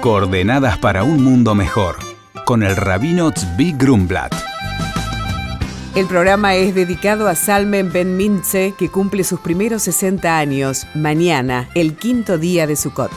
Coordenadas para un mundo mejor, con el rabino Tzvi Grumblat. El programa es dedicado a Salmen Ben Mintze, que cumple sus primeros 60 años, mañana, el quinto día de Sukkot.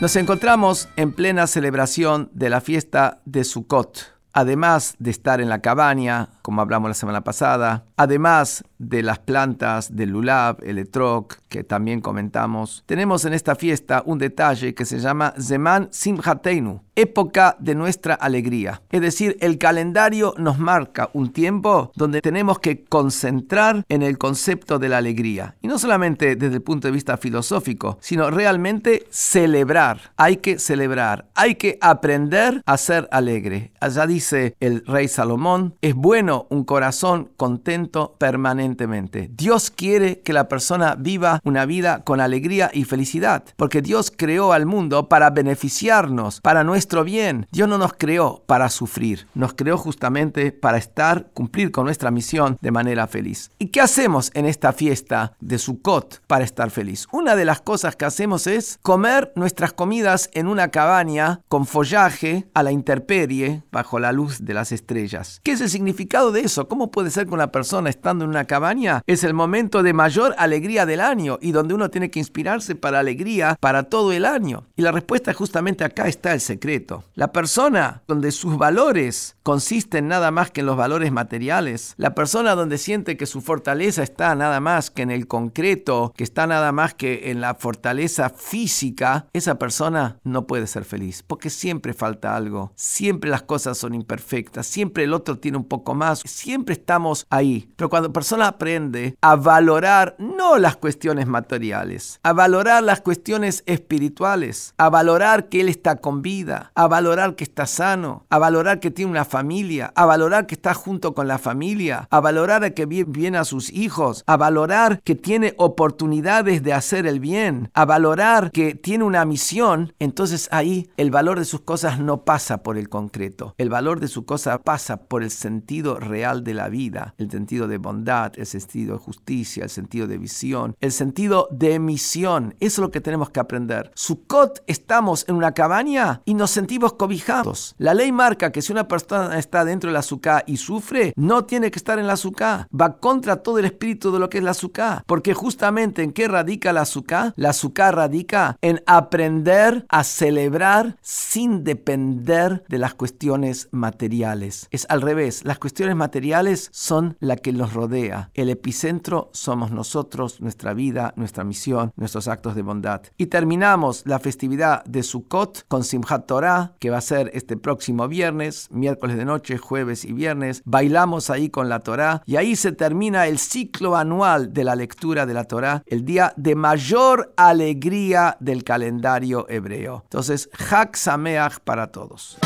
Nos encontramos en plena celebración de la fiesta de Sukkot. Además de estar en la cabaña, como hablamos la semana pasada, además de las plantas del lulab, el etrog, que también comentamos, tenemos en esta fiesta un detalle que se llama Zeman Simhateinu, época de nuestra alegría. Es decir, el calendario nos marca un tiempo donde tenemos que concentrar en el concepto de la alegría. Y no solamente desde el punto de vista filosófico, sino realmente celebrar. Hay que celebrar, hay que aprender a ser alegre. Allá dice el rey Salomón, es bueno un corazón contento permanentemente. Dios quiere que la persona viva una vida con alegría y felicidad, porque Dios creó al mundo para beneficiarnos, para nuestro bien. Dios no nos creó para sufrir, nos creó justamente para estar, cumplir con nuestra misión de manera feliz. ¿Y qué hacemos en esta fiesta de Sukkot para estar feliz? Una de las cosas que hacemos es comer nuestras comidas en una cabaña con follaje a la intemperie bajo la luz de las estrellas. ¿Qué es el significado de eso? ¿Cómo puede ser que una persona estando en una cabaña es el momento de mayor alegría del año y donde uno tiene que inspirarse para alegría para todo el año? Y la respuesta justamente acá está el secreto. La persona donde sus valores consisten nada más que en los valores materiales, la persona donde siente que su fortaleza está nada más que en el concreto, que está nada más que en la fortaleza física, esa persona no puede ser feliz, porque siempre falta algo, siempre las cosas son imperfectas, siempre el otro tiene un poco más, siempre estamos ahí. Pero cuando la persona aprende a valorar no las cuestiones materiales, a valorar las cuestiones espirituales, a valorar que él está con vida, a valorar que está sano, a valorar que tiene una familia, a valorar que está junto con la familia, a valorar que viene a sus hijos, a valorar que tiene oportunidades de hacer el bien, a valorar que tiene una misión, entonces ahí el valor de sus cosas no pasa por el concreto, el valor de su cosa pasa por el sentido real de la vida, el sentido de bondad, el sentido de justicia, el sentido de visión, el sentido de misión. Eso es lo que tenemos que aprender. Sukkot estamos en una cabaña y nos sentimos cobijados. La ley marca que si una persona está dentro de la azúcar y sufre, no tiene que estar en la azúcar. Va contra todo el espíritu de lo que es la azúcar. Porque justamente en qué radica la azúcar? La azúcar radica en aprender a celebrar sin depender de las cuestiones materiales. Es al revés. Las cuestiones materiales son la que nos rodea. El epicentro somos nosotros, nuestra vida, nuestra misión, nuestros actos de bondad. Y terminamos la festividad de Sukkot con Simchat Torah, que va a ser este próximo viernes, miércoles de noche, jueves y viernes. Bailamos ahí con la Torah y ahí se termina el ciclo anual de la lectura de la Torah, el día de mayor alegría del calendario hebreo. Entonces, Hak Sameach para todos.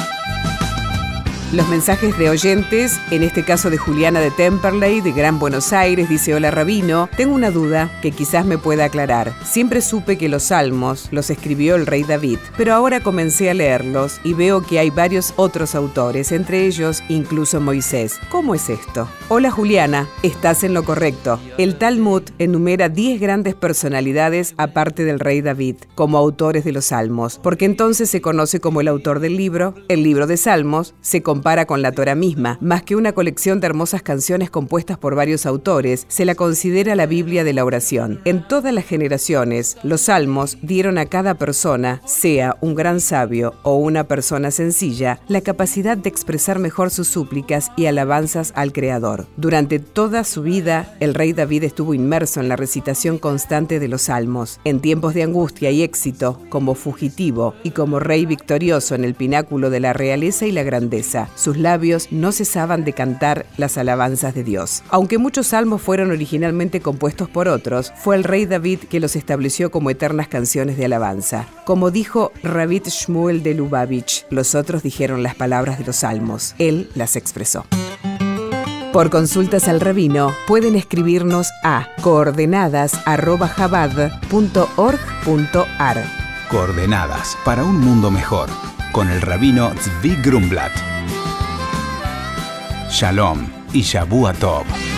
Los mensajes de oyentes, en este caso de Juliana de Temperley, de Gran Buenos Aires, dice Hola Rabino, tengo una duda que quizás me pueda aclarar. Siempre supe que los salmos los escribió el rey David, pero ahora comencé a leerlos y veo que hay varios otros autores, entre ellos incluso Moisés. ¿Cómo es esto? Hola Juliana, estás en lo correcto. El Talmud enumera 10 grandes personalidades aparte del rey David, como autores de los salmos, porque entonces se conoce como el autor del libro, el libro de salmos, se compara con la Torah misma. Más que una colección de hermosas canciones compuestas por varios autores, se la considera la Biblia de la oración. En todas las generaciones, los salmos dieron a cada persona, sea un gran sabio o una persona sencilla, la capacidad de expresar mejor sus súplicas y alabanzas al Creador. Durante toda su vida, el rey David estuvo inmerso en la recitación constante de los salmos. En tiempos de angustia y éxito, como fugitivo y como rey victorioso en el pináculo de la realeza y la grandeza, sus labios no cesaban de cantar las alabanzas de Dios. Aunque muchos salmos fueron originalmente compuestos por otros, fue el rey David que los estableció como eternas canciones de alabanza. Como dijo Rabit Shmuel de Lubavitch, los otros dijeron las palabras de los salmos, él las expresó. Por consultas al rabino pueden escribirnos a coordenadas.jabad.org.ar. Coordenadas para un mundo mejor con el rabino Zvi Grumblat. Shalom y Shabu Tov.